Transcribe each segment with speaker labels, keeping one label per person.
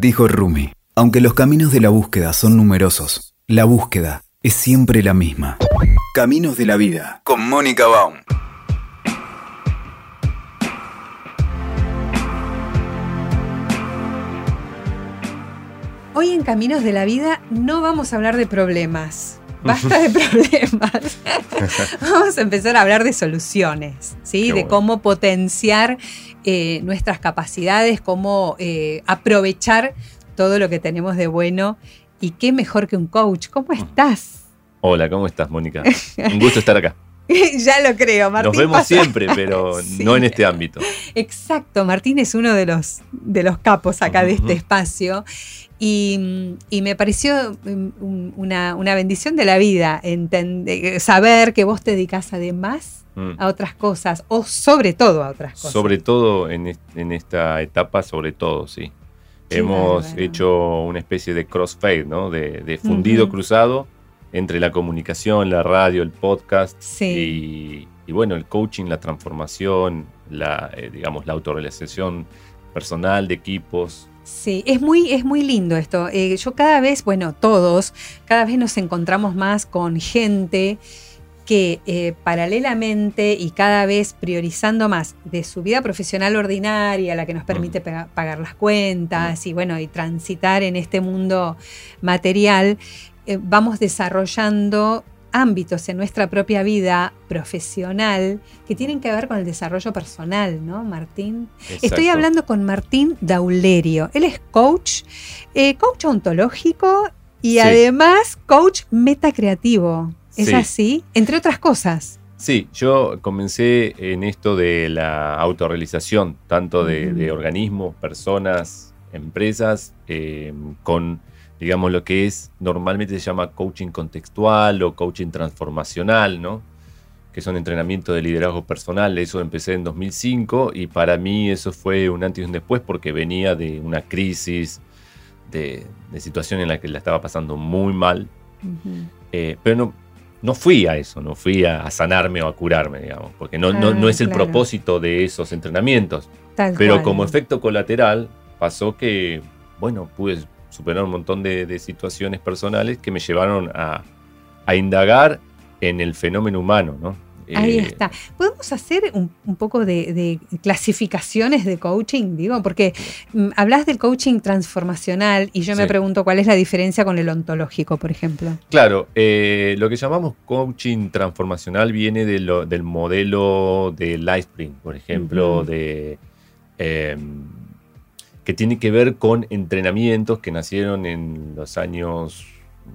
Speaker 1: Dijo Rumi, aunque los caminos de la búsqueda son numerosos, la búsqueda es siempre la misma. Caminos de la vida, con Mónica Baum.
Speaker 2: Hoy en Caminos de la Vida no vamos a hablar de problemas. Basta de problemas. vamos a empezar a hablar de soluciones, ¿sí?
Speaker 3: Qué
Speaker 2: de
Speaker 3: bueno.
Speaker 2: cómo potenciar eh, nuestras capacidades, cómo eh, aprovechar todo lo que tenemos de bueno. Y qué mejor que un coach. ¿Cómo estás?
Speaker 3: Hola, ¿cómo estás, Mónica? Un gusto estar acá.
Speaker 2: ya lo creo, Martín.
Speaker 3: Nos vemos
Speaker 2: pasa-
Speaker 3: siempre, pero
Speaker 2: Sí.
Speaker 3: no en este ámbito.
Speaker 2: Exacto, Martín es uno de los, de los capos acá de este espacio y, y me pareció mm, un- una, una bendición de la vida entende- saber que vos te dedicás además
Speaker 3: Mm.
Speaker 2: a otras cosas o sobre todo a otras cosas.
Speaker 3: Sobre todo en, en esta etapa, sobre todo, sí.
Speaker 2: Qué
Speaker 3: Hemos
Speaker 2: bárbaro.
Speaker 3: hecho una especie de crossfade, ¿no? De, de fundido cruzado entre la comunicación, la radio, el podcast
Speaker 2: Sí.
Speaker 3: y, y, bueno, el coaching, la transformación, la, eh, digamos, la autorrealización personal de equipos.
Speaker 2: Sí, es muy, es muy lindo esto. Eh, yo cada vez, bueno, todos, cada vez nos encontramos más con gente que eh, paralelamente y cada vez priorizando más de su vida profesional ordinaria, la que nos permite pega- pagar las cuentas y bueno, y transitar en este mundo material, eh, vamos desarrollando ámbitos en nuestra propia vida profesional que tienen que ver con el desarrollo personal, ¿no, Martín? Estoy hablando con Martín Daulerio. Él es coach, eh, coach ontológico y
Speaker 3: Sí.
Speaker 2: además coach metacreativo. ¿Es
Speaker 3: Sí.
Speaker 2: así? Entre otras cosas.
Speaker 3: Sí, yo comencé en esto de la autorrealización, tanto de, de organismos, personas, empresas, eh, con, digamos, lo que es, normalmente se llama coaching contextual o coaching transformacional, ¿no? Que son entrenamientos de liderazgo personal. Eso empecé en 2005 y para mí eso fue un antes y un después porque venía de una crisis, de, de situación en la que la estaba pasando muy mal. Eh, pero no, no fui a eso, no fui a, a sanarme o a curarme, digamos, porque no, no,
Speaker 2: Ah,
Speaker 3: no es el
Speaker 2: claro.
Speaker 3: propósito de esos entrenamientos.
Speaker 2: Tal
Speaker 3: Pero
Speaker 2: cual.
Speaker 3: como efecto colateral pasó que, bueno, pude superar un montón de, de situaciones personales que me llevaron a, a indagar en el fenómeno humano, ¿no?
Speaker 2: Ahí
Speaker 3: Eh,
Speaker 2: está. ¿Podemos hacer un, un poco de, de clasificaciones de coaching? Digo, porque mm, hablas del coaching transformacional y yo me pregunto cuál es la diferencia con el ontológico, por ejemplo.
Speaker 3: Claro, eh, lo que llamamos coaching transformacional viene de lo- del modelo de Lightspring, por ejemplo, de, eh, que tiene que ver con entrenamientos que nacieron en los años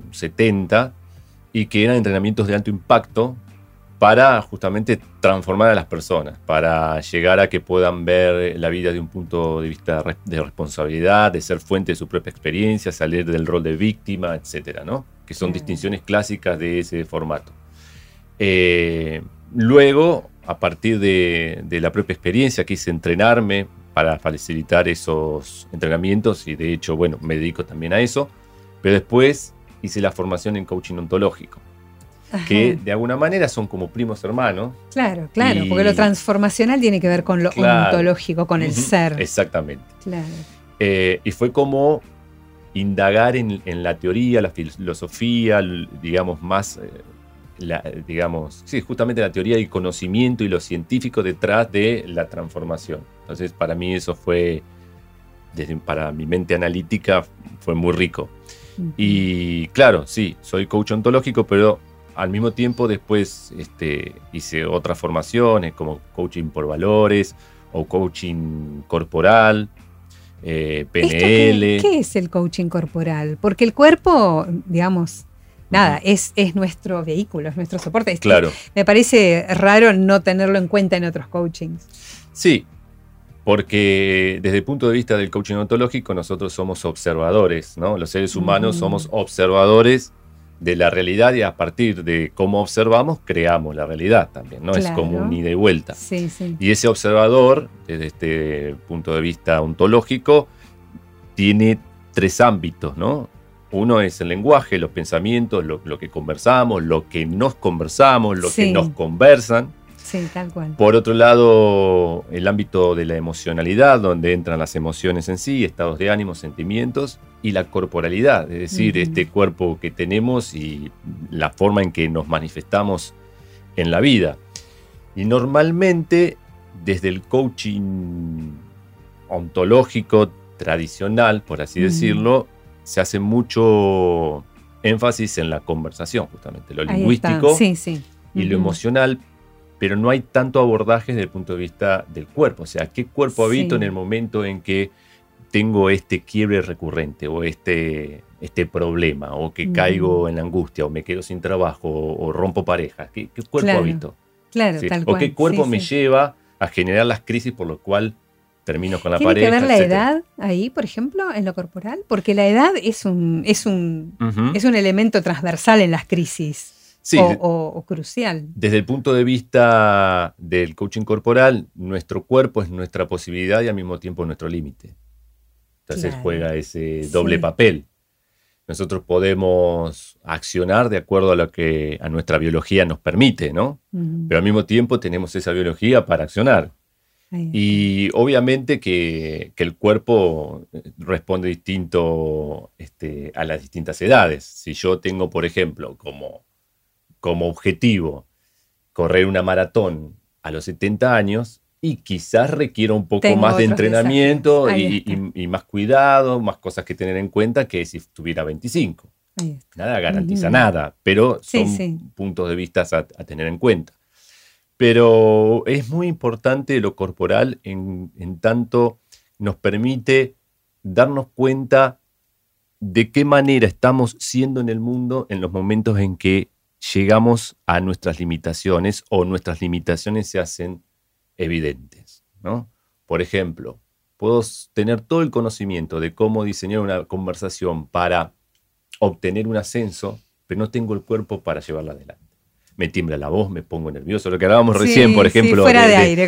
Speaker 3: 70 y que eran entrenamientos de alto impacto para justamente transformar a las personas, para llegar a que puedan ver la vida de un punto de vista de responsabilidad, de ser fuente de su propia experiencia, salir del rol de víctima, etcétera, ¿no? Que son distinciones clásicas de ese formato. Eh, luego, a partir de, de la propia experiencia, quise entrenarme para facilitar esos entrenamientos y de hecho, bueno, me dedico también a eso, pero después hice la formación en coaching ontológico que de alguna manera son como primos hermanos.
Speaker 2: Claro, claro,
Speaker 3: Y-
Speaker 2: porque lo transformacional tiene que ver con lo
Speaker 3: Claro.
Speaker 2: ontológico, con el ser.
Speaker 3: Exactamente.
Speaker 2: Claro.
Speaker 3: Eh, y fue como indagar en, en la teoría, la filosofía, digamos, más, eh, la- digamos, sí, justamente la teoría y conocimiento y lo científico detrás de la transformación. Entonces, para mí eso fue, desde, para mi mente analítica, fue muy rico. Y claro, sí, soy coach ontológico, pero al mismo tiempo después este, hice otras formaciones como coaching por valores o coaching corporal, eh,
Speaker 2: ¿Esto
Speaker 3: PNL.
Speaker 2: qué, qué es el coaching corporal? Porque el cuerpo, digamos, nada, es, es nuestro vehículo, es nuestro soporte. Es-
Speaker 3: Claro,
Speaker 2: Me parece raro no tenerlo en cuenta en otros coachings.
Speaker 3: sí, porque desde el punto de vista del coaching ontológico nosotros somos observadores, ¿no? Los seres humanos
Speaker 2: Ujú.
Speaker 3: somos observadores de la realidad y a partir de cómo observamos creamos la realidad también, ¿no? Es como un ida y vuelta.
Speaker 2: Sí, sí.
Speaker 3: Y ese observador, desde este punto de vista ontológico, tiene tres ámbitos, ¿no? Uno es el lenguaje, los pensamientos, lo, lo que conversamos, lo que nos conversamos, lo
Speaker 2: Sí.
Speaker 3: que nos conversan.
Speaker 2: Sí, tal cual.
Speaker 3: Por otro lado, el ámbito de la emocionalidad, donde entran las emociones en sí, estados de ánimo, sentimientos, y la corporalidad, es decir, este cuerpo que tenemos y la forma en que nos manifestamos en la vida. Y normalmente, desde el coaching ontológico tradicional, por así decirlo, se hace mucho énfasis en la conversación, justamente, lo lingüístico y lo emocional, pero no hay tanto abordaje desde el punto de vista del cuerpo. O sea, ¿qué cuerpo habito en el momento en que tengo este quiebre recurrente o este, este problema o que caigo en la angustia o me quedo sin trabajo o, rompo pareja? ¿Qué, cuerpo habito?
Speaker 2: Claro, tal cual.
Speaker 3: ¿O qué cuerpo me lleva a generar las crisis por lo cual termino con la
Speaker 2: ¿Tiene
Speaker 3: pareja?
Speaker 2: ¿Tiene que ver la edad ahí, por ejemplo, en lo corporal? Porque la edad es un, es un, es un elemento transversal en las crisis o, crucial.
Speaker 3: Desde el punto de vista del coaching corporal, nuestro cuerpo es nuestra posibilidad y al mismo tiempo nuestro límite. Entonces juega ese doble papel. Nosotros podemos accionar de acuerdo a lo que a nuestra biología nos permite, ¿no? Pero al mismo tiempo tenemos esa biología para accionar. Y obviamente que, el cuerpo eh, responde distinto este, a las distintas edades. Si yo tengo, por ejemplo, como como objetivo correr una maratón a los 70 años y quizás requiera un poco más de entrenamiento y, más cuidado, más cosas que tener en cuenta que si tuviera 25. Nada garantiza nada, pero son puntos de vista a, tener en cuenta. Pero es muy importante lo corporal en, tanto nos permite darnos cuenta de qué manera estamos siendo en el mundo en los momentos en que llegamos a nuestras limitaciones o nuestras limitaciones se hacen evidentes. ¿no? Por ejemplo, puedo tener todo el conocimiento de cómo diseñar una conversación para obtener un ascenso, pero no tengo el cuerpo para llevarla adelante. Me tiembla la voz, me pongo nervioso, lo que hablábamos recién, por ejemplo,
Speaker 2: fuera de, aire,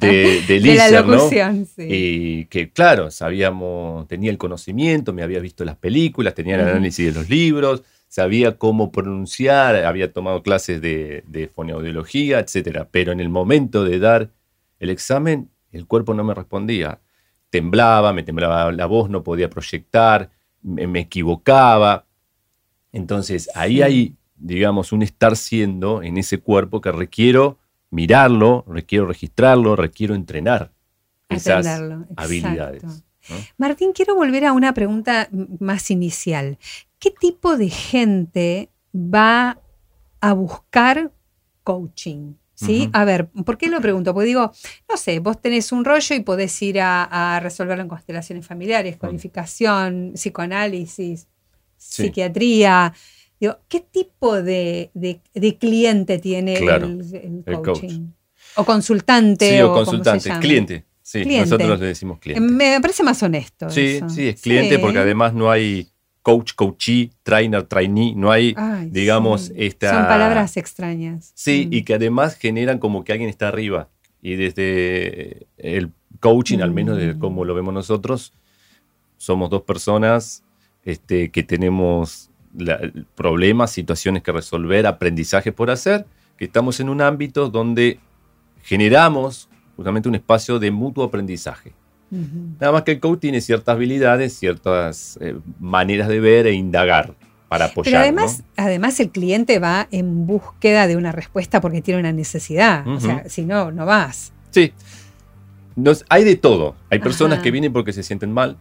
Speaker 3: de, de, la locución, Y que, claro, sabíamos, tenía el conocimiento, me había visto las películas, tenía el análisis de los libros, sabía cómo pronunciar, había tomado clases de, de fonoaudiología, etc. Pero en el momento de dar el examen, el cuerpo no me respondía. Temblaba, me temblaba la voz, no podía proyectar, me, equivocaba. Entonces ahí hay, digamos, un estar siendo en ese cuerpo que requiero mirarlo, requiero registrarlo, requiero entrenar esas habilidades.
Speaker 2: Martín, quiero volver a una pregunta más inicial. ¿Qué tipo de gente va a buscar coaching? ¿Sí? A ver, ¿por qué lo pregunto? Porque digo, no sé, vos tenés un rollo y podés ir a, resolverlo en constelaciones familiares, codificación, psicoanálisis, psiquiatría. Digo, ¿qué tipo de, cliente tiene el, coaching? O consultante.
Speaker 3: Sí, o, consultante, cliente. Sí, nosotros le decimos cliente.
Speaker 2: Me parece más honesto.
Speaker 3: Sí, sí, es cliente porque además no hay coach, coachee, trainer, trainee, no hay, digamos, esta...
Speaker 2: Son palabras extrañas.
Speaker 3: Sí, mm. y que además generan como que alguien está arriba. Y desde el coaching, al menos desde mm. como lo vemos nosotros, somos dos personas este, que tenemos problemas, situaciones que resolver, aprendizajes por hacer, que estamos en un ámbito donde generamos justamente un espacio de mutuo aprendizaje. Nada más que el coach tiene ciertas habilidades, ciertas eh, maneras de ver e indagar para apoyar.
Speaker 2: Pero además, además el cliente va en búsqueda de una respuesta porque tiene una necesidad. O sea, si no, no vas.
Speaker 3: Sí. hay de todo. Hay personas que vienen porque se sienten mal.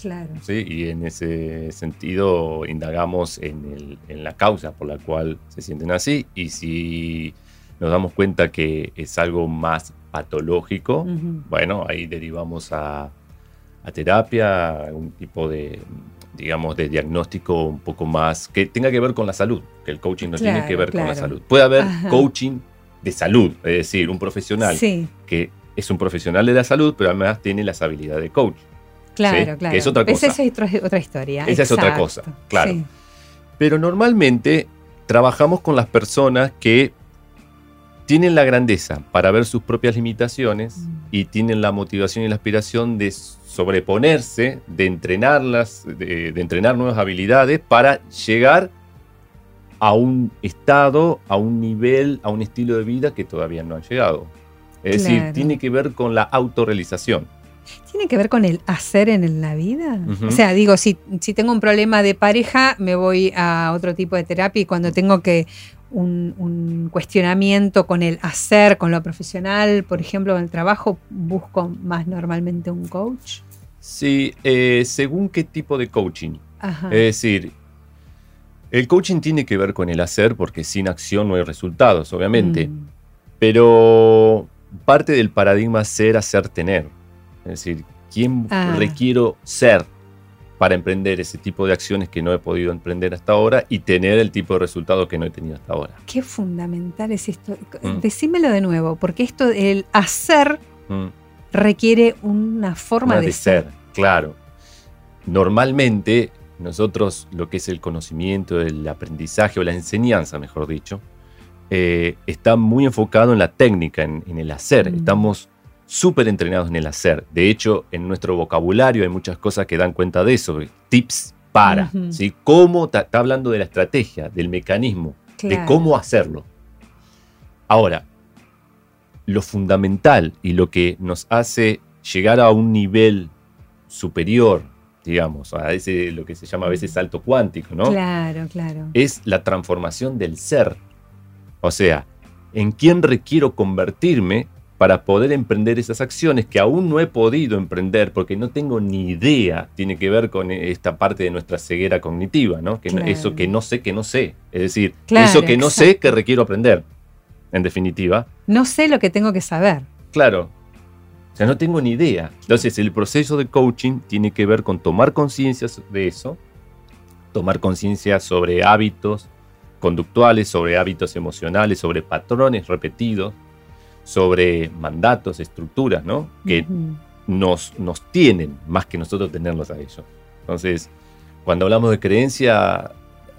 Speaker 2: Claro.
Speaker 3: ¿sí? Y en ese sentido indagamos en, en la causa por la cual se sienten así. Y si nos damos cuenta que es algo más patológico, bueno, ahí derivamos a, terapia, un tipo de, digamos, de diagnóstico un poco más que tenga que ver con la salud, que el coaching no tiene que ver con la salud. Puede haber coaching de salud, es decir, un profesional que es un profesional de la salud, pero además tiene las habilidades de coach.
Speaker 2: Claro, claro.
Speaker 3: es otra cosa.
Speaker 2: Esa es otra, historia.
Speaker 3: Esa es otra cosa, claro. Pero normalmente trabajamos con las personas que tienen la grandeza para ver sus propias limitaciones mm. y tienen la motivación y la aspiración de sobreponerse, de entrenarlas, de, entrenar nuevas habilidades para llegar a un estado, a un nivel, a un estilo de vida que todavía no han llegado. Es decir, tiene que ver con la autorrealización.
Speaker 2: ¿Tiene que ver con el hacer en la vida? O sea, digo, si, si tengo un problema de pareja, me voy a otro tipo de terapia y cuando tengo que un, un cuestionamiento con el hacer, con lo profesional, por ejemplo, en el trabajo, busco más normalmente un coach.
Speaker 3: Sí, eh, según qué tipo de coaching.
Speaker 2: Ajá.
Speaker 3: Es decir, el coaching tiene que ver con el hacer porque sin acción no hay resultados, obviamente.
Speaker 2: Mm,
Speaker 3: Pero parte del paradigma ser, hacer, tener. Es decir, ¿quién
Speaker 2: Ah.
Speaker 3: requiero ser para emprender ese tipo de acciones que no he podido emprender hasta ahora y tener el tipo de resultado que no he tenido hasta ahora?
Speaker 2: Qué fundamental es esto.
Speaker 3: Mm.
Speaker 2: Decímelo de nuevo, porque esto, el hacer
Speaker 3: Mm.
Speaker 2: requiere una forma
Speaker 3: Forma
Speaker 2: de, ser.
Speaker 3: claro. Normalmente nosotros lo que es el conocimiento, el aprendizaje o la enseñanza, mejor dicho, eh, está muy enfocado en la técnica, en, en el hacer.
Speaker 2: Mm.
Speaker 3: Estamos súper entrenados en el hacer. De hecho, en nuestro vocabulario hay muchas cosas que dan cuenta de eso. Tips para. ¿sí? ¿Cómo? Está hablando de la estrategia, del mecanismo, de cómo hacerlo. Ahora, lo fundamental y lo que nos hace llegar a un nivel superior, digamos, a ese lo que se llama a veces salto cuántico, ¿no?
Speaker 2: Claro, claro.
Speaker 3: Es la transformación del ser. O sea, en quién requiero convertirme para poder emprender esas acciones que aún no he podido emprender porque no tengo ni idea, tiene que ver con esta parte de nuestra ceguera cognitiva, ¿no? Que no-
Speaker 2: Claro.
Speaker 3: Eso que no sé que no sé. Es decir,
Speaker 2: Claro,
Speaker 3: eso que no sé que requiero aprender. En definitiva,
Speaker 2: No sé lo que tengo que saber.
Speaker 3: Claro. O sea, no tengo ni idea. Entonces, el proceso de coaching tiene que ver con tomar conciencia de eso, tomar conciencia sobre hábitos conductuales, sobre hábitos emocionales, sobre patrones repetidos, sobre mandatos, estructuras, ¿no? Que nos, nos tienen más que nosotros tenerlos a ellos. Entonces, cuando hablamos de creencia,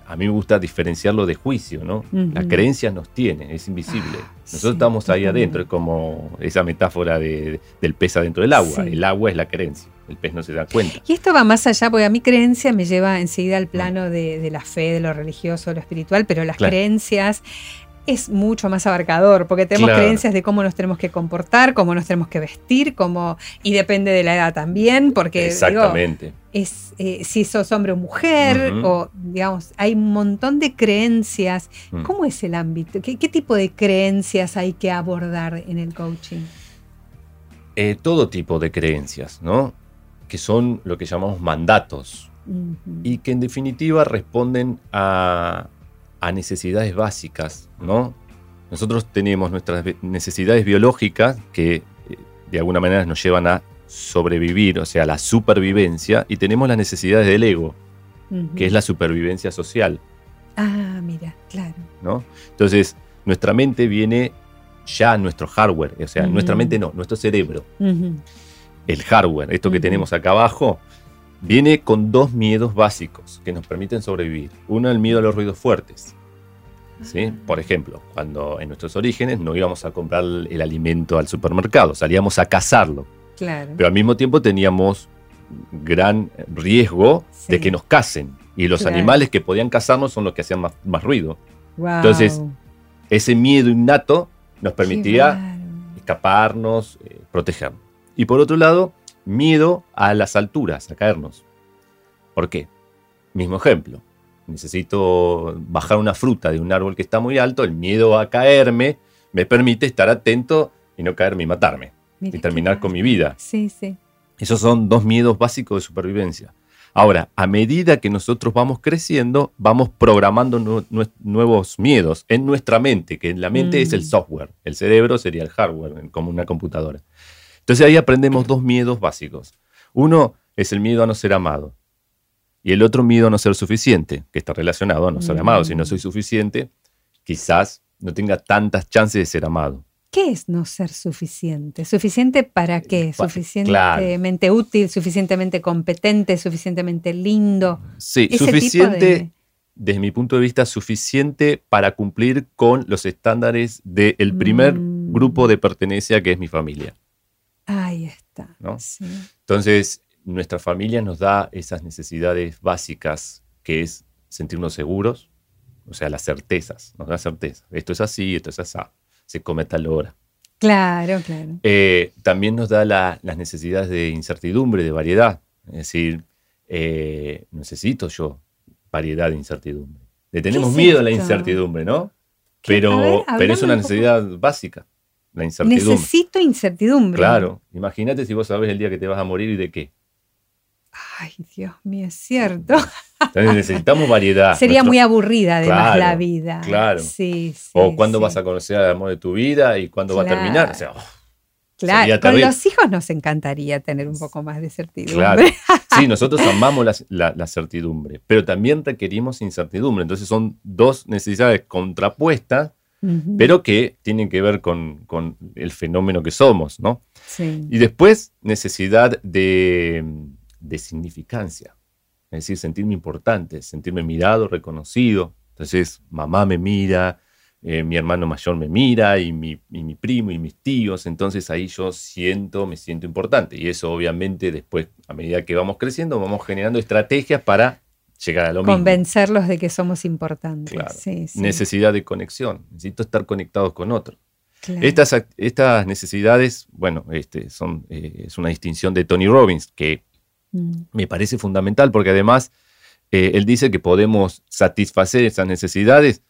Speaker 3: a mí me gusta diferenciarlo de juicio, ¿no? La
Speaker 2: Ujú.
Speaker 3: creencia nos tiene, es invisible.
Speaker 2: Ah,
Speaker 3: Nosotros
Speaker 2: sí,
Speaker 3: estamos ahí
Speaker 2: totalmente.
Speaker 3: adentro, es como esa metáfora de- del pez adentro del agua.
Speaker 2: Sí.
Speaker 3: El agua es la creencia, el pez no se da cuenta.
Speaker 2: Y esto va más allá, porque a mi creencia me lleva enseguida al plano de, de la fe, de lo religioso, de lo espiritual, pero las
Speaker 3: Claro.
Speaker 2: creencias es mucho más abarcador, porque tenemos
Speaker 3: Claro.
Speaker 2: creencias de cómo nos tenemos que comportar, cómo nos tenemos que vestir, cómo, y depende de la edad también, porque digo,
Speaker 3: Exactamente.
Speaker 2: es eh, si sos hombre o mujer, o digamos, hay un montón de creencias.
Speaker 3: Mm.
Speaker 2: ¿Cómo es el ámbito? ¿Qué, qué tipo de creencias hay que abordar en el coaching?
Speaker 3: Eh, todo tipo de creencias, ¿no? Que son lo que llamamos mandatos y que en definitiva responden a, a necesidades básicas, ¿no? Nosotros tenemos nuestras necesidades biológicas que eh, de alguna manera nos llevan a sobrevivir, o sea, la supervivencia, y tenemos las necesidades del ego, que es la supervivencia social,
Speaker 2: Ah, mira, claro.
Speaker 3: ¿no? Entonces, nuestra mente viene ya nuestro hardware, o sea, nuestra mente no, nuestro cerebro, el hardware, esto que tenemos acá abajo, viene con dos miedos básicos que nos permiten sobrevivir. Uno, el miedo a los ruidos fuertes. ¿sí? Por ejemplo, cuando en nuestros orígenes no íbamos a comprar el alimento al supermercado, salíamos a cazarlo,
Speaker 2: Claro.
Speaker 3: pero al mismo tiempo teníamos gran riesgo de que nos casen. Y los
Speaker 2: Claro.
Speaker 3: animales que podían cazarnos son los que hacían más, más ruido. Entonces, Ese miedo innato nos permitía escaparnos, eh, protegernos. Y por otro lado, miedo a las alturas, a caernos. ¿Por qué? Mismo ejemplo. Necesito bajar una fruta de un árbol que está muy alto, el miedo a caerme me permite estar atento y no caerme y matarme
Speaker 2: Mira
Speaker 3: y terminar con mi vida.
Speaker 2: Sí, sí.
Speaker 3: Esos son dos miedos básicos de supervivencia. Ahora, a medida que nosotros vamos creciendo, vamos programando nu- nue- nuevos miedos en nuestra mente, que en la mente
Speaker 2: Mm.
Speaker 3: es el software, el cerebro sería el hardware, como una computadora. Entonces ahí aprendemos dos miedos básicos. Uno es el miedo a no ser amado y el otro miedo a no ser suficiente, que está relacionado a no ser amado. Si no soy suficiente, quizás no tenga tantas chances de ser amado.
Speaker 2: ¿Qué es no ser suficiente? ¿Suficiente para qué?
Speaker 3: Pa-
Speaker 2: ¿Suficientemente útil? ¿Suficientemente competente? ¿Suficientemente lindo?
Speaker 3: Sí,
Speaker 2: Ese
Speaker 3: suficiente,
Speaker 2: de-
Speaker 3: desde mi punto de vista, suficiente para cumplir con los estándares del primer
Speaker 2: Mm.
Speaker 3: grupo de pertenencia que es mi familia.
Speaker 2: Ahí está.
Speaker 3: ¿No?
Speaker 2: Sí.
Speaker 3: Entonces, nuestra familia nos da esas necesidades básicas, que es sentirnos seguros, o sea, las certezas, nos da certeza. Esto es así, esto es así, se come tal hora.
Speaker 2: Claro, claro.
Speaker 3: Eh, también nos da las necesidades de incertidumbre, de variedad. Es decir, eh, necesito yo variedad de incertidumbre. Le tenemos miedo a la incertidumbre, ¿no? Pero, pero es una necesidad básica, la incertidumbre.
Speaker 2: Necesito incertidumbre.
Speaker 3: Claro. Imagínate si vos sabes el día que te vas a morir y de qué.
Speaker 2: Ay, Dios mío, es cierto.
Speaker 3: Entonces necesitamos variedad.
Speaker 2: Sería muy aburrida además la vida.
Speaker 3: Claro.
Speaker 2: Sí, sí,
Speaker 3: o cuándo vas a conocer al amor de tu vida y cuándo va a terminar.
Speaker 2: Oh, claro, con los hijos nos encantaría tener un poco más de certidumbre. Claro.
Speaker 3: Sí, nosotros amamos la, certidumbre, pero también requerimos incertidumbre. Entonces son dos necesidades contrapuestas, pero que tienen que ver con, con, el fenómeno que somos, ¿no?
Speaker 2: Sí.
Speaker 3: Y después necesidad de de significancia. Es decir, sentirme importante, sentirme mirado, reconocido. Entonces, mamá me mira, eh, mi hermano mayor me mira y mi, primo y mis tíos. Entonces ahí yo siento, me siento importante. Y eso obviamente después, a medida que vamos creciendo, vamos generando estrategias para llegar a lo
Speaker 2: mismo. Convencerlos de que somos importantes.
Speaker 3: Necesidad de conexión. Necesito estar conectados con otros. Estas, estas, necesidades, bueno, este, son, eh, es una distinción de Tony Robbins, que Mm. Me parece fundamental porque además eh, él dice que podemos satisfacer esas necesidades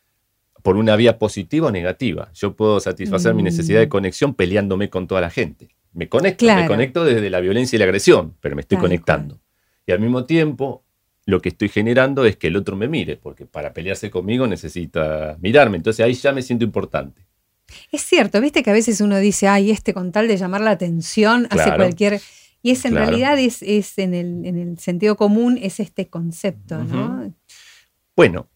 Speaker 3: por una vía positiva o negativa. Yo puedo satisfacer mi necesidad de mm. conexión peleándome con toda la gente. Me conecto, me conecto desde la violencia y la agresión, pero me estoy conectando. Y al mismo tiempo, lo que estoy generando es que el otro me mire, porque para pelearse conmigo necesita mirarme. Entonces ahí ya me siento importante.
Speaker 2: Es cierto, viste que a veces uno dice, ay, este con tal de llamar la atención hace cualquier y es en realidad es, en, el, sentido común, es este concepto, ¿no?
Speaker 3: Bueno,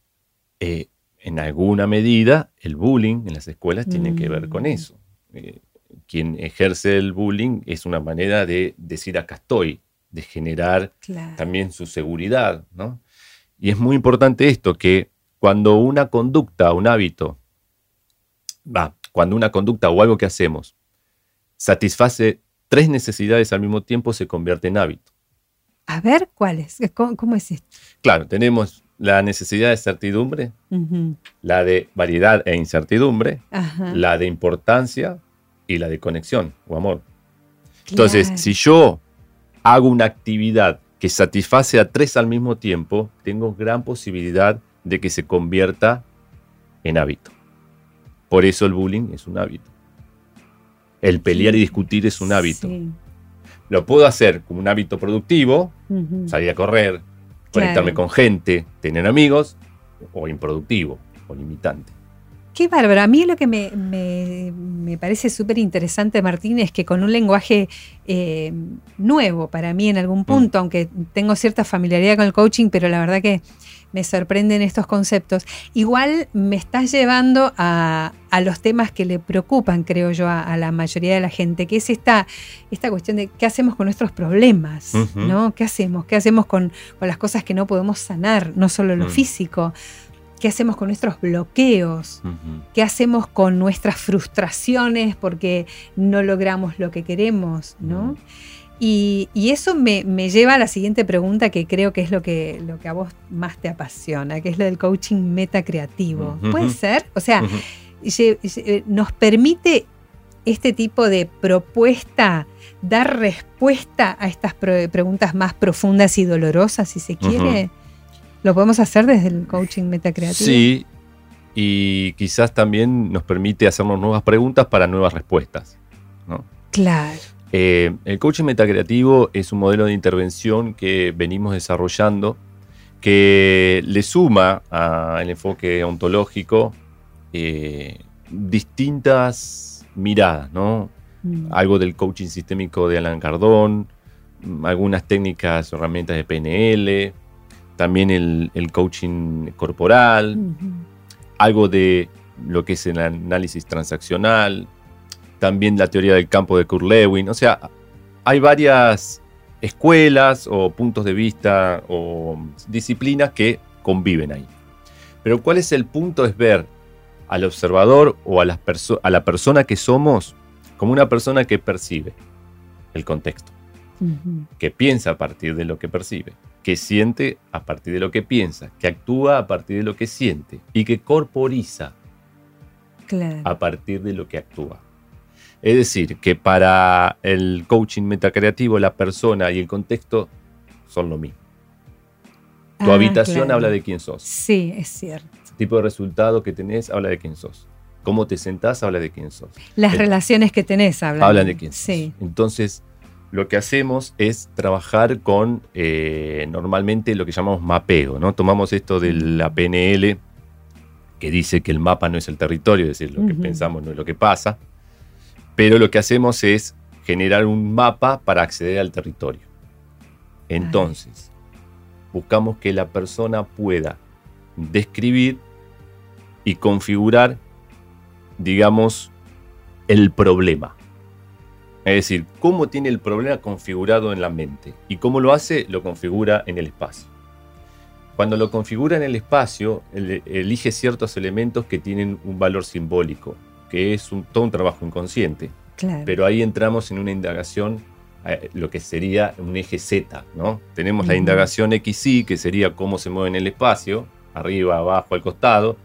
Speaker 3: eh, en alguna medida el bullying en las escuelas tiene que ver con mm. eso. Eh, quien ejerce el bullying es una manera de decir acá estoy, de generar también su seguridad, ¿no? Y es muy importante esto, que cuando una conducta, un hábito, va, cuando una conducta o algo que hacemos satisface tres necesidades al mismo tiempo se convierte en hábito.
Speaker 2: A ver, ¿cuáles? ¿Cómo, es esto?
Speaker 3: Claro, tenemos la necesidad de certidumbre, la de variedad e incertidumbre, la de importancia y la de conexión o amor. Entonces, si yo hago una actividad que satisface a tres al mismo tiempo, tengo gran posibilidad de que se convierta en hábito. Por eso el bullying es un hábito. El pelear y discutir es un hábito. Lo puedo hacer como un hábito productivo, salir a correr, conectarme con gente, tener amigos, o improductivo o limitante.
Speaker 2: Qué bárbaro. A mí lo que me, parece súper interesante, Martín, es que con un lenguaje eh, nuevo para mí en algún mm. punto, aunque tengo cierta familiaridad con el coaching, pero la verdad que me sorprenden estos conceptos. Igual me estás llevando a, los temas que le preocupan, creo yo, a, la mayoría de la gente, que es esta, esta cuestión de qué hacemos con nuestros problemas, ¿no? ¿Qué hacemos? ¿Qué hacemos con, las cosas que no podemos sanar, no solo lo mm. físico? ¿Qué hacemos con nuestros bloqueos? ¿Qué hacemos con nuestras frustraciones porque no logramos lo que queremos? ¿no? Y, eso me, lleva a la siguiente pregunta que creo que es lo que, lo que a vos más te apasiona, que es lo del coaching metacreativo. ¿Puede ser? O sea, nos permite este tipo de propuesta dar respuesta a estas preguntas más profundas y dolorosas, si se quiere. ¿Lo podemos hacer desde el coaching metacreativo?
Speaker 3: Sí, y quizás también nos permite hacernos nuevas preguntas para nuevas respuestas.
Speaker 2: Claro.
Speaker 3: Eh, el coaching metacreativo es un modelo de intervención que venimos desarrollando que le suma al enfoque ontológico eh, distintas miradas, ¿no? Mm. Algo del coaching sistémico de Alan Cardón, algunas técnicas, herramientas de PNL, también el, coaching corporal, algo de lo que es el análisis transaccional, también la teoría del campo de Kurt Lewin. O sea, hay varias escuelas o puntos de vista o disciplinas que conviven ahí. Pero ¿cuál es el punto? Es ver al observador o a, a la persona que somos como una persona que percibe el contexto, que piensa a partir de lo que percibe. Que siente a partir de lo que piensa, que actúa a partir de lo que siente y que corporiza a partir de lo que actúa. Es decir, que para el coaching metacreativo la persona y el contexto son lo mismo. Tu
Speaker 2: Ah,
Speaker 3: habitación
Speaker 2: claro.
Speaker 3: habla de quién sos.
Speaker 2: Sí, es cierto.
Speaker 3: El tipo de resultado que tenés habla de quién sos. Cómo te sentás habla de quién sos.
Speaker 2: Las
Speaker 3: El-
Speaker 2: relaciones que tenés hablan.
Speaker 3: hablan de quién sos.
Speaker 2: Sí.
Speaker 3: Entonces, lo que hacemos es trabajar con eh, normalmente lo que llamamos mapeo, ¿no? Tomamos esto de la PNL, que dice que el mapa no es el territorio, es decir, lo que pensamos no es lo que pasa, pero lo que hacemos es generar un mapa para acceder al territorio. Entonces, buscamos que la persona pueda describir y configurar, digamos, el problema. Es decir, cómo tiene el problema configurado en la mente. Y cómo lo hace, lo configura en el espacio. Cuando lo configura en el espacio, el- elige ciertos elementos que tienen un valor simbólico, que es un- todo un trabajo inconsciente.
Speaker 2: Claro.
Speaker 3: Pero ahí entramos en una indagación, eh, lo que sería un eje Z, ¿no? Tenemos la indagación XY, que sería cómo se mueve en el espacio, arriba, abajo, al costado.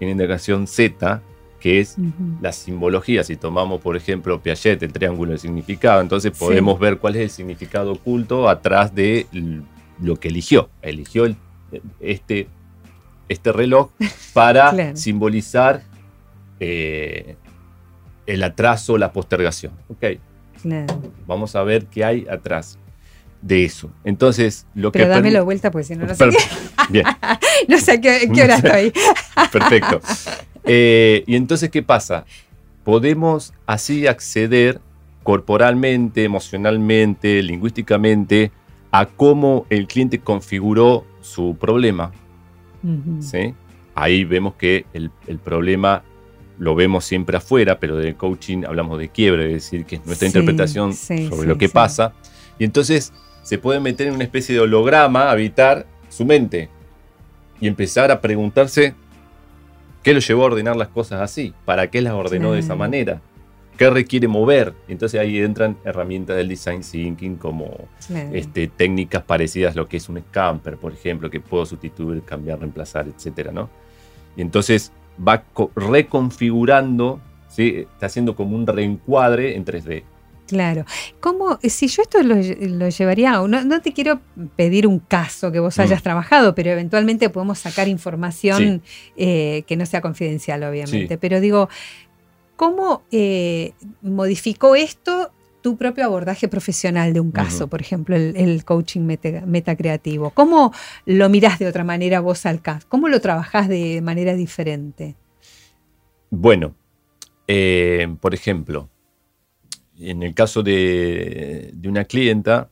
Speaker 3: Y la indagación Z, que es la simbología. Si tomamos, por ejemplo, Piaget, el triángulo del significado, entonces podemos ver cuál es el significado oculto atrás de lo que eligió. Eligió el- este, este reloj para
Speaker 2: Claro.
Speaker 3: simbolizar eh, el atraso, la postergación. Ok,
Speaker 2: Claro.
Speaker 3: vamos a ver qué hay atrás de eso. Entonces, lo
Speaker 2: Pero
Speaker 3: que...
Speaker 2: dámelo
Speaker 3: permi-
Speaker 2: vuelta, pues si no, no sé,
Speaker 3: Bien.
Speaker 2: no sé a qué, qué hora estoy.
Speaker 3: Perfecto. Eh, y entonces, ¿qué pasa? Podemos así acceder corporalmente, emocionalmente, lingüísticamente, a cómo el cliente configuró su problema. ¿sí? Ahí vemos que el, el problema lo vemos siempre afuera, pero del coaching hablamos de quiebre, es decir, que es nuestra
Speaker 2: Sí,
Speaker 3: interpretación
Speaker 2: sí,
Speaker 3: sobre lo que pasa. Y entonces se puede meter en una especie de holograma, habitar su mente y empezar a preguntarse qué lo llevó a ordenar las cosas así, para qué las ordenó de esa manera, qué requiere mover. Entonces ahí entran herramientas del design thinking como
Speaker 2: Claro.
Speaker 3: este, técnicas parecidas a lo que es un scamper, por ejemplo, que puedo sustituir, cambiar, reemplazar, etcétera, ¿no? Y entonces va co- reconfigurando, ¿sí? está haciendo como un reencuadre en 3D.
Speaker 2: Claro. ¿Cómo, si yo esto lo, lo llevaría a no, no te quiero pedir un caso que vos
Speaker 3: Mm.
Speaker 2: hayas trabajado, pero eventualmente podemos sacar información eh, que no sea confidencial, obviamente.
Speaker 3: Sí.
Speaker 2: Pero digo, ¿cómo eh, modificó esto tu propio abordaje profesional de un caso? Por ejemplo, el, el coaching meta- metacreativo. ¿Cómo lo mirás de otra manera vos al caso? ¿Cómo lo trabajás de manera diferente?
Speaker 3: Bueno, eh, por ejemplo, en el caso de, de una clienta,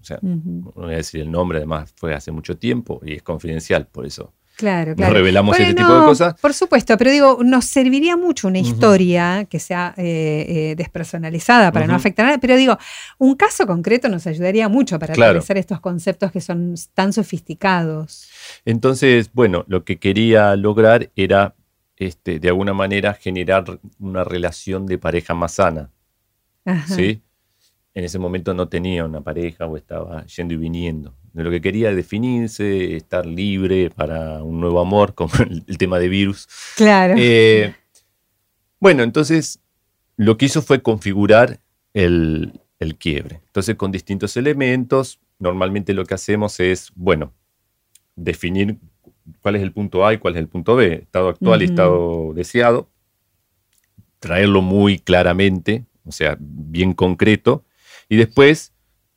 Speaker 3: o sea, no voy a decir el nombre, además fue hace mucho tiempo y es confidencial, por eso
Speaker 2: Claro,
Speaker 3: no
Speaker 2: claro.
Speaker 3: revelamos
Speaker 2: Bueno,
Speaker 3: ese tipo de cosas.
Speaker 2: Por supuesto, pero digo, nos serviría mucho una historia que sea eh, eh, despersonalizada para no afectar a nadie, pero digo, un caso concreto nos ayudaría mucho para
Speaker 3: Claro.
Speaker 2: atravesar estos conceptos que son tan sofisticados.
Speaker 3: Entonces, bueno, lo que quería lograr era, este, de alguna manera, generar una relación de pareja más sana,
Speaker 2: Ajá.
Speaker 3: ¿sí? En ese momento no tenía una pareja o estaba yendo y viniendo. De lo que quería definirse, estar libre para un nuevo amor, como el, el tema de virus.
Speaker 2: Claro.
Speaker 3: Eh, bueno, entonces lo que hizo fue configurar el, el quiebre. Entonces, con distintos elementos, normalmente lo que hacemos es, bueno, definir cuál es el punto A y cuál es el punto B, estado actual y estado deseado, traerlo muy claramente, o sea, bien concreto, y después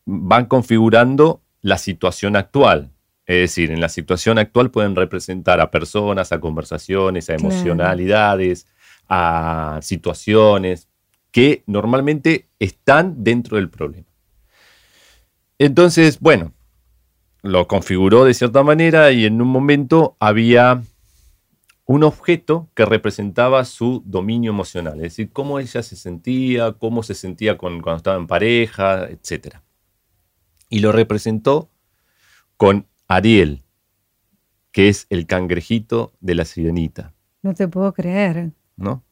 Speaker 3: van configurando la situación actual. Es decir, en la situación actual pueden representar a personas, a conversaciones, a
Speaker 2: Claro.
Speaker 3: emocionalidades, a situaciones que normalmente están dentro del problema. Entonces, bueno, lo configuró de cierta manera y en un momento había un objeto que representaba su dominio emocional, es decir, cómo ella se sentía, cómo se sentía con- cuando estaba en pareja, etc. Y lo representó con Ariel, que es el cangrejito de la sirenita,
Speaker 2: no te puedo creer.
Speaker 3: ¿no?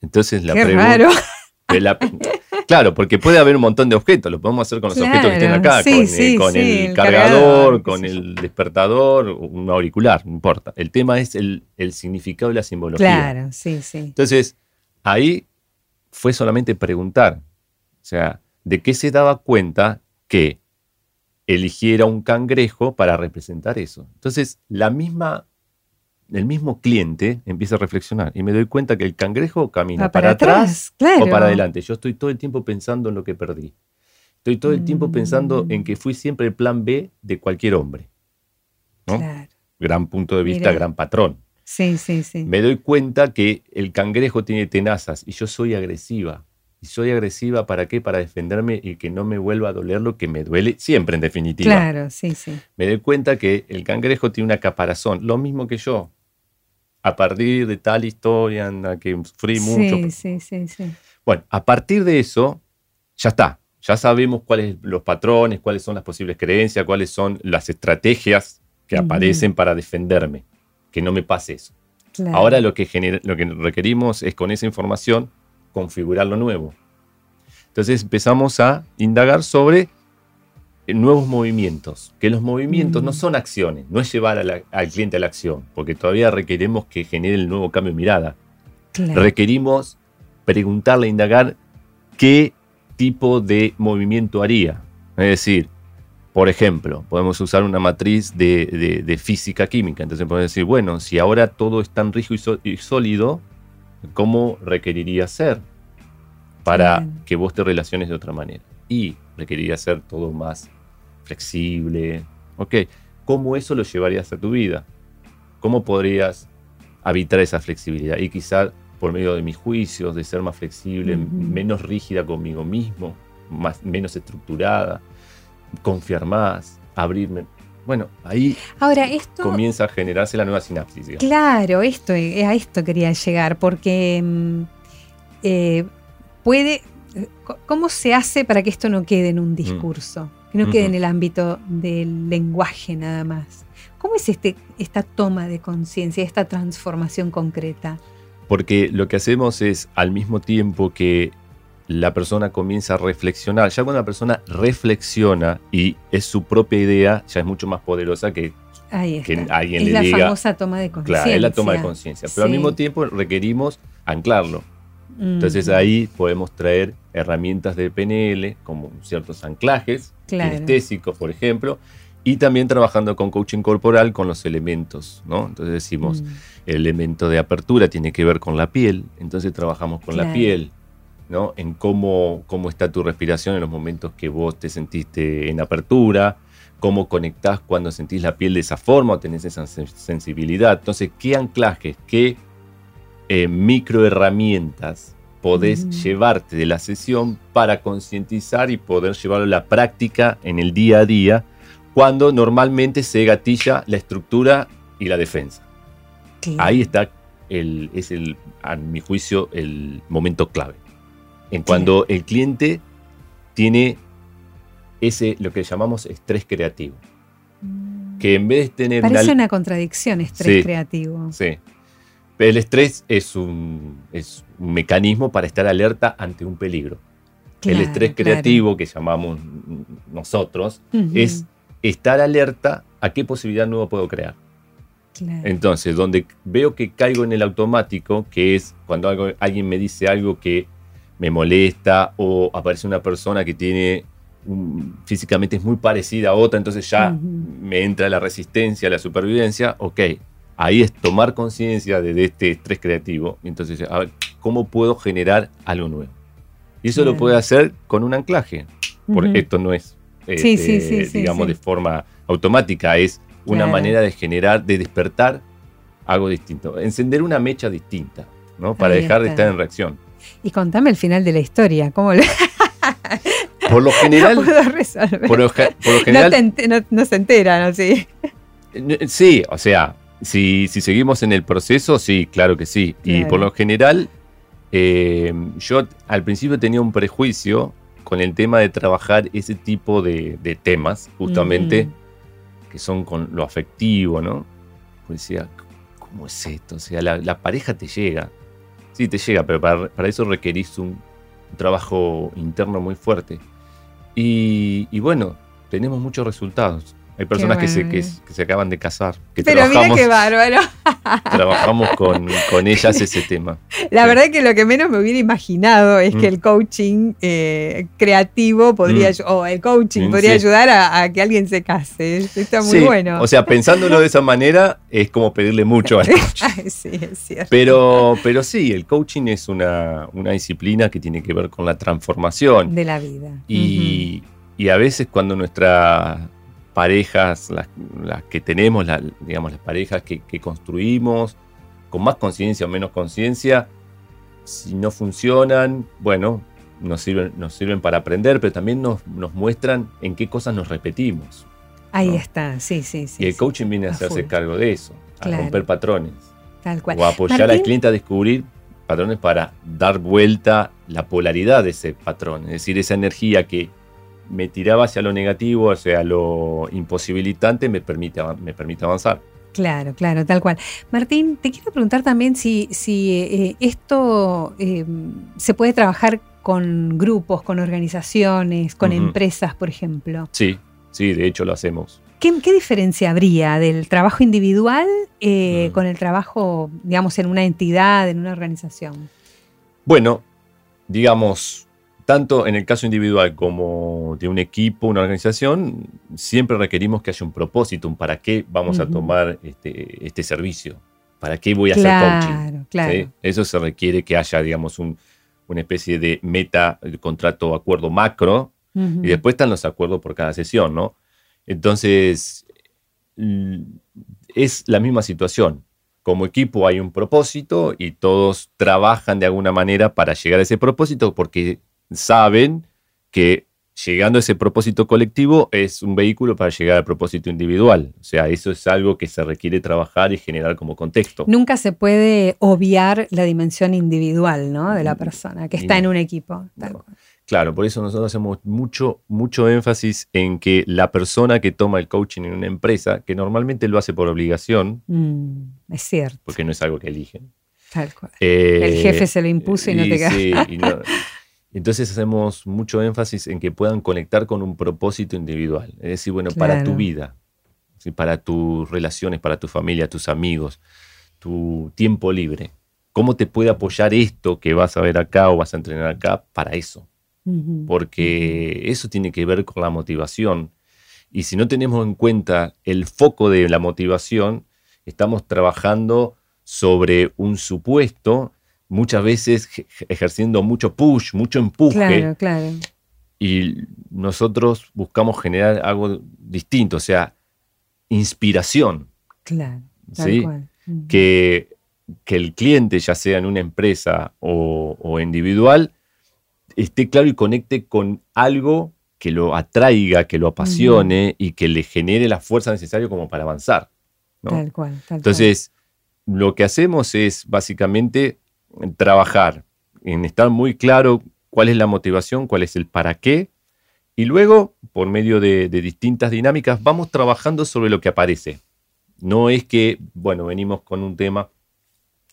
Speaker 3: Entonces la
Speaker 2: Qué raro.
Speaker 3: la- Claro, porque puede haber un montón de objetos, lo podemos hacer con los objetos que estén acá,
Speaker 2: sí,
Speaker 3: con,
Speaker 2: sí,
Speaker 3: el, con
Speaker 2: sí,
Speaker 3: el
Speaker 2: el
Speaker 3: cargador,
Speaker 2: cargador,
Speaker 3: con el despertador, un auricular, no importa. El tema es el, el significado y la simbología.
Speaker 2: Claro, sí, sí.
Speaker 3: Entonces, ahí fue solamente preguntar, o sea, ¿de qué se daba cuenta que eligiera un cangrejo para representar eso? Entonces, la misma, el mismo cliente empieza a reflexionar y me doy cuenta que el cangrejo camina
Speaker 2: Va
Speaker 3: para,
Speaker 2: para
Speaker 3: atrás,
Speaker 2: atrás, claro.
Speaker 3: o para adelante. Yo estoy todo el tiempo pensando en lo que perdí. Estoy todo el tiempo pensando en
Speaker 2: Mm.
Speaker 3: que fui siempre el plan B de cualquier hombre. ¿no?
Speaker 2: Claro.
Speaker 3: Gran punto de vista, gran patrón.
Speaker 2: Sí, sí, sí.
Speaker 3: Me doy cuenta que el cangrejo tiene tenazas y yo soy agresiva. ¿Y soy agresiva para qué? Para defenderme y que no me vuelva a doler lo que me duele siempre, en definitiva.
Speaker 2: Claro, sí, sí.
Speaker 3: Me doy cuenta que el cangrejo tiene una caparazón, lo mismo que yo. A partir de tal historia en la que sufrí mucho.
Speaker 2: Sí, sí, sí, sí.
Speaker 3: Bueno, a partir de eso, ya está. Ya sabemos cuáles son los patrones, cuáles son las posibles creencias, cuáles son las estrategias que aparecen para defenderme. Que no me pase eso.
Speaker 2: Claro.
Speaker 3: Ahora lo que, lo que requerimos es con esa información configurar lo nuevo. Entonces empezamos a indagar sobre nuevos movimientos, que los movimientos
Speaker 2: Mm.
Speaker 3: no son acciones, no es llevar la- al cliente a la acción, porque todavía requerimos que genere el nuevo cambio de mirada.
Speaker 2: Claro.
Speaker 3: Requerimos preguntarle, indagar qué tipo de movimiento haría. Es decir, por ejemplo, podemos usar una matriz de, de- de física química. Entonces podemos decir, bueno, si ahora todo es tan rígido y, sólido, ¿cómo requeriría ser para que vos te relaciones de otra manera? Y requeriría ser todo más flexible. ¿Ok? ¿Cómo eso lo llevarías a tu vida? ¿Cómo podrías habitar esa flexibilidad? Y quizá por medio de mis juicios, de ser más flexible, menos rígida conmigo mismo, más, menos estructurada, confiar más, abrirme. Bueno, ahí
Speaker 2: Ahora, esto.
Speaker 3: comienza a generarse la nueva sinapsis. digamos.
Speaker 2: Claro, esto, eh, a esto quería llegar, porque mm, eh, puede. eh, ¿Cómo se hace para que esto no quede en un discurso? Que no quede
Speaker 3: Ujú.
Speaker 2: en el ámbito del lenguaje nada más. ¿Cómo es este, esta toma de conciencia, esta transformación concreta?
Speaker 3: Porque lo que hacemos es, al mismo tiempo que la persona comienza a reflexionar, ya cuando la persona reflexiona y es su propia idea, ya es mucho más poderosa que,
Speaker 2: Ahí
Speaker 3: que
Speaker 2: está.
Speaker 3: alguien
Speaker 2: es
Speaker 3: le
Speaker 2: la
Speaker 3: diga.
Speaker 2: famosa toma de conciencia.
Speaker 3: Claro, es la toma de conciencia. Pero al
Speaker 2: Sí.
Speaker 3: mismo tiempo requerimos anclarlo. Entonces ahí podemos traer herramientas de PNL, como ciertos anclajes,
Speaker 2: Claro.
Speaker 3: kinestésicos, por ejemplo, y también trabajando con coaching corporal con los elementos, ¿no? Entonces decimos,
Speaker 2: mm,
Speaker 3: el elemento de apertura tiene que ver con la piel, entonces trabajamos con la
Speaker 2: Claro.
Speaker 3: piel, ¿no? En cómo, cómo está tu respiración en los momentos que vos te sentiste en apertura, cómo conectás cuando sentís la piel de esa forma o tenés esa sen- sensibilidad. Entonces, ¿qué anclajes, qué eh, microherramientas podés
Speaker 2: Ujú.
Speaker 3: llevarte de la sesión para concientizar y poder llevarlo a la práctica en el día a día cuando normalmente se gatilla la estructura y la defensa? Ahí está, el, es el, a mi juicio, el momento clave. En cuando el cliente tiene ese, lo que llamamos estrés creativo.
Speaker 2: Mm.
Speaker 3: Que en vez de tener
Speaker 2: Parece
Speaker 3: una-
Speaker 2: una contradicción estrés
Speaker 3: Sí.
Speaker 2: creativo.
Speaker 3: Sí. El estrés es un, es un mecanismo para estar alerta ante un peligro. el
Speaker 2: Claro,
Speaker 3: estrés
Speaker 2: claro.
Speaker 3: creativo que llamamos nosotros
Speaker 2: Ujú,
Speaker 3: es estar alerta a qué posibilidad nueva puedo crear.
Speaker 2: claro.
Speaker 3: Entonces, donde veo que caigo en el automático, que es cuando algo- alguien me dice algo que me molesta o aparece una persona que tiene un- físicamente es muy parecida a otra, entonces ya
Speaker 2: Ujú.
Speaker 3: me entra la resistencia, la supervivencia, ok, ahí es tomar conciencia de, de este estrés creativo, entonces, a ver, ¿cómo puedo generar algo nuevo? Y eso lo puede hacer con un anclaje, porque esto no es, este,
Speaker 2: sí, sí, sí,
Speaker 3: digamos, de forma automática, es una
Speaker 2: Claro.
Speaker 3: manera de generar, de despertar algo distinto, encender una mecha distinta, ¿no? Para
Speaker 2: Ahí
Speaker 3: dejar de estar en reacción.
Speaker 2: Y contame el final de la historia, ¿cómo lo
Speaker 3: Por lo general,
Speaker 2: puedo resolver?
Speaker 3: por lo, ge- por lo
Speaker 2: no,
Speaker 3: general,
Speaker 2: no- no se enteran, ¿no? Sí.
Speaker 3: sí, o sea, si, si seguimos en el proceso, sí, claro que sí. Y por lo general, eh, yo al principio tenía un prejuicio con el tema de trabajar ese tipo de, de temas, justamente, que son con lo afectivo, ¿no? Pues decía, ¿cómo es esto? O sea, la, la pareja te llega. Sí, te llega, pero para, para eso requerís un un trabajo interno muy fuerte. Y, y bueno, tenemos muchos resultados. Hay personas que, se, que, se acaban de casar. Que
Speaker 2: Pero mira qué bárbaro.
Speaker 3: Trabajamos con, con, ellas ese tema.
Speaker 2: La verdad es que lo que menos me hubiera imaginado es que mm. el coaching eh, creativo podría, mm. o el coaching podría ayudar a, que alguien se case. Está muy bueno.
Speaker 3: O sea, pensándolo de esa manera, es como pedirle mucho al coach.
Speaker 2: sí, es cierto.
Speaker 3: Pero, pero sí, el coaching es una, una, disciplina que tiene que ver con la transformación.
Speaker 2: De la vida.
Speaker 3: Y, y a veces cuando nuestra parejas, las, que tenemos, digamos, las parejas que, construimos, con más conciencia o menos conciencia, si no funcionan, bueno, nos sirven, nos sirven para aprender, pero también nos, nos muestran en qué cosas nos repetimos.
Speaker 2: Ahí está, sí, sí, sí.
Speaker 3: Y el coaching viene a, hacerse cargo de eso, a romper patrones.
Speaker 2: Tal cual.
Speaker 3: O apoyar al cliente a descubrir patrones para dar vuelta la polaridad de ese patrón, es decir, esa energía que me tiraba hacia lo negativo, hacia lo imposibilitante, me permite, me permite avanzar.
Speaker 2: Claro, claro, tal cual. Martín, te quiero preguntar también si, si eh, esto eh, se puede trabajar con grupos, con organizaciones, con empresas, por ejemplo.
Speaker 3: Sí, sí, de hecho lo hacemos.
Speaker 2: ¿Qué, diferencia habría del trabajo individual eh, mm. con el trabajo, digamos, en una entidad, en una organización?
Speaker 3: Bueno, digamos, tanto en el caso individual como de un equipo, una organización, siempre requerimos que haya un propósito, un para qué vamos a tomar este, este, servicio, para qué voy a hacer coaching.
Speaker 2: Claro.
Speaker 3: Eso se requiere que haya, digamos, una especie de meta, contrato, acuerdo macro, y después están los acuerdos por cada sesión, ¿no? Entonces, es la misma situación. Como equipo hay un propósito y todos trabajan de alguna manera para llegar a ese propósito porque saben que llegando a ese propósito colectivo es un vehículo para llegar al propósito individual. O sea, eso es algo que se requiere trabajar y generar como contexto.
Speaker 2: Nunca se puede obviar la dimensión individual ¿no? de la persona que está en un equipo.
Speaker 3: Claro, por eso nosotros hacemos mucho, mucho énfasis en que la persona que toma el coaching en una empresa, que normalmente lo hace por obligación,
Speaker 2: mm, es cierto.
Speaker 3: Porque no es algo que eligen.
Speaker 2: Tal cual. el eh, jefe se lo impuso y no te
Speaker 3: sí, Entonces hacemos mucho énfasis en que puedan conectar con un propósito individual. Es decir, bueno, para tu vida, para tus relaciones, para tu familia, tus amigos, tu tiempo libre. ¿Cómo te puede apoyar esto que vas a ver acá o vas a entrenar acá para eso? Porque eso tiene que ver con la motivación. Y si no tenemos en cuenta el foco de la motivación, estamos trabajando sobre un supuesto muchas veces ejerciendo mucho push, mucho empuje.
Speaker 2: Claro, claro.
Speaker 3: Y nosotros buscamos generar algo distinto, o sea, inspiración.
Speaker 2: Claro.
Speaker 3: ¿sí? que, que, el cliente, ya sea en una empresa o, individual, esté claro y conecte con algo que lo atraiga, que lo apasione y que le genere la fuerza necesaria como para avanzar.
Speaker 2: Tal cual.
Speaker 3: Entonces, lo que hacemos es básicamente trabajar, en estar muy claro cuál es la motivación, cuál es el para qué, y luego, por medio de, distintas dinámicas, vamos trabajando sobre lo que aparece. No es que, bueno, venimos con un tema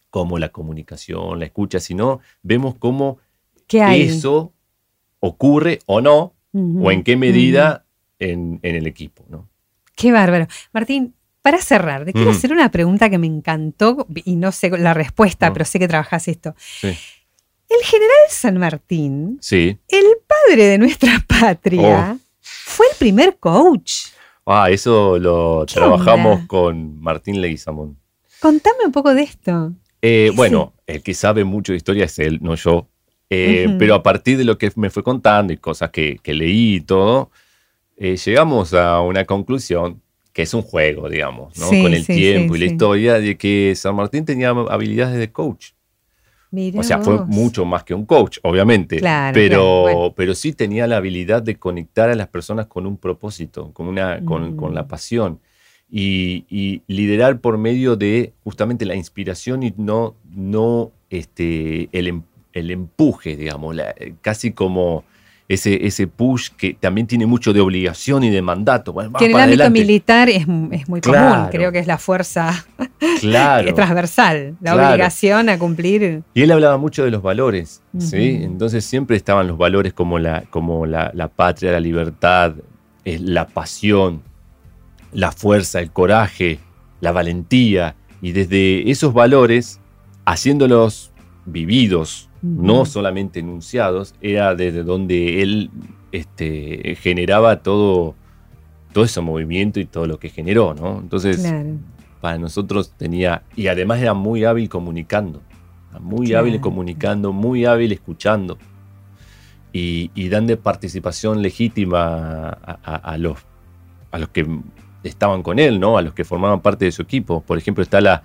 Speaker 3: como la comunicación, la escucha, sino vemos cómo eso ocurre o no, o en qué medida en, el equipo. ¿no?
Speaker 2: Qué bárbaro. Martín, para cerrar, te quiero hacer una pregunta que me encantó y no sé la respuesta, pero sé que trabajas esto. El general San Martín,
Speaker 3: sí.
Speaker 2: el padre de nuestra patria, oh. fue el primer coach.
Speaker 3: Ah, eso lo trabajamos con Martín Leguizamón.
Speaker 2: Contame un poco de esto.
Speaker 3: Eh, bueno, el que sabe mucho de historia es él, no yo. Eh, pero a partir de lo que me fue contando y cosas que, leí y todo, eh, llegamos a una conclusión que es un juego, digamos, ¿no? con el tiempo y la historia de que San Martín tenía habilidades de coach. o sea, fue mucho más que un coach, obviamente, pero, pero sí tenía la habilidad de conectar a las personas con un propósito, con, una, con, con la mm. pasión. Y, liderar por medio de justamente la inspiración y no, no este, el, em, el empuje, digamos, casi como ese, ese push que también tiene mucho de obligación y de mandato.
Speaker 2: que en el ámbito militar es, muy común, creo que es la fuerza transversal, la obligación a cumplir.
Speaker 3: Y él hablaba mucho de los valores, ¿sí? Entonces siempre estaban los valores como la, como la, patria, la libertad, eh, la pasión, la fuerza, el coraje, la valentía. Y desde esos valores, haciéndolos vividos, no solamente enunciados, era desde donde él este, generaba todo, todo ese movimiento y todo lo que generó, ¿no? Entonces, para nosotros tenía, y además era muy hábil comunicando, muy hábil comunicando, muy hábil escuchando y, dando participación legítima a, los, a los que estaban con él, ¿no? A los que formaban parte de su equipo. Por ejemplo, está la,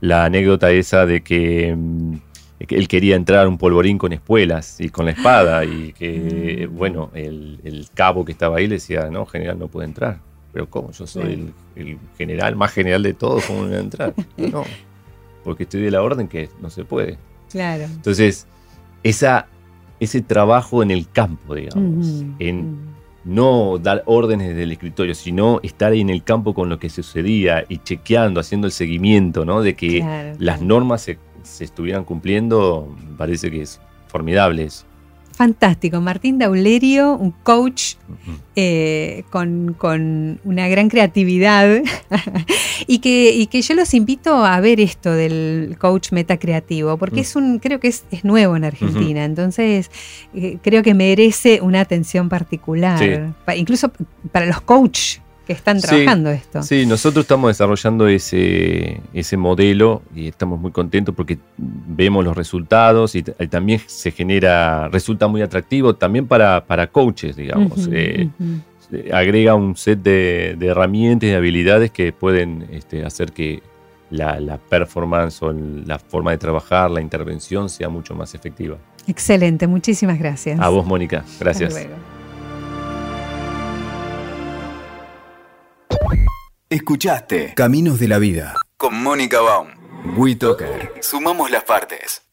Speaker 3: la anécdota esa de que mm, él quería entrar a un polvorín con espuelas y con la espada y que, mm. bueno, el, cabo que estaba ahí le decía, no, general no puede entrar. Pero ¿cómo? Yo soy el, general más general de todos, ¿cómo voy a entrar? No, porque estoy de la orden que no se puede.
Speaker 2: Claro.
Speaker 3: Entonces, esa, ese trabajo en el campo, digamos, en no dar órdenes desde el escritorio, sino estar ahí en el campo con lo que sucedía y chequeando, haciendo el seguimiento, ¿no? De que las normas se se estuvieran cumpliendo, parece que es formidable eso.
Speaker 2: Fantástico. Martín Daulerio, un coach eh, con, una gran creatividad y, que, que, yo los invito a ver esto del coach metacreativo, porque mm. es un, creo que es, nuevo en Argentina, entonces eh, creo que merece una atención particular, incluso para los coaches que están trabajando esto.
Speaker 3: Sí, nosotros estamos desarrollando ese, ese modelo y estamos muy contentos porque vemos los resultados y, también se genera, resulta muy atractivo también para, para coaches, digamos. Eh, agrega un set de, herramientas y habilidades que pueden este, hacer que la, la, performance o la forma de trabajar, la intervención sea mucho más efectiva.
Speaker 2: Excelente, muchísimas gracias.
Speaker 3: A vos, Mónica. Gracias.
Speaker 1: Escuchaste Caminos de la Vida con Mónica Baum. WeToker. Sumamos las partes.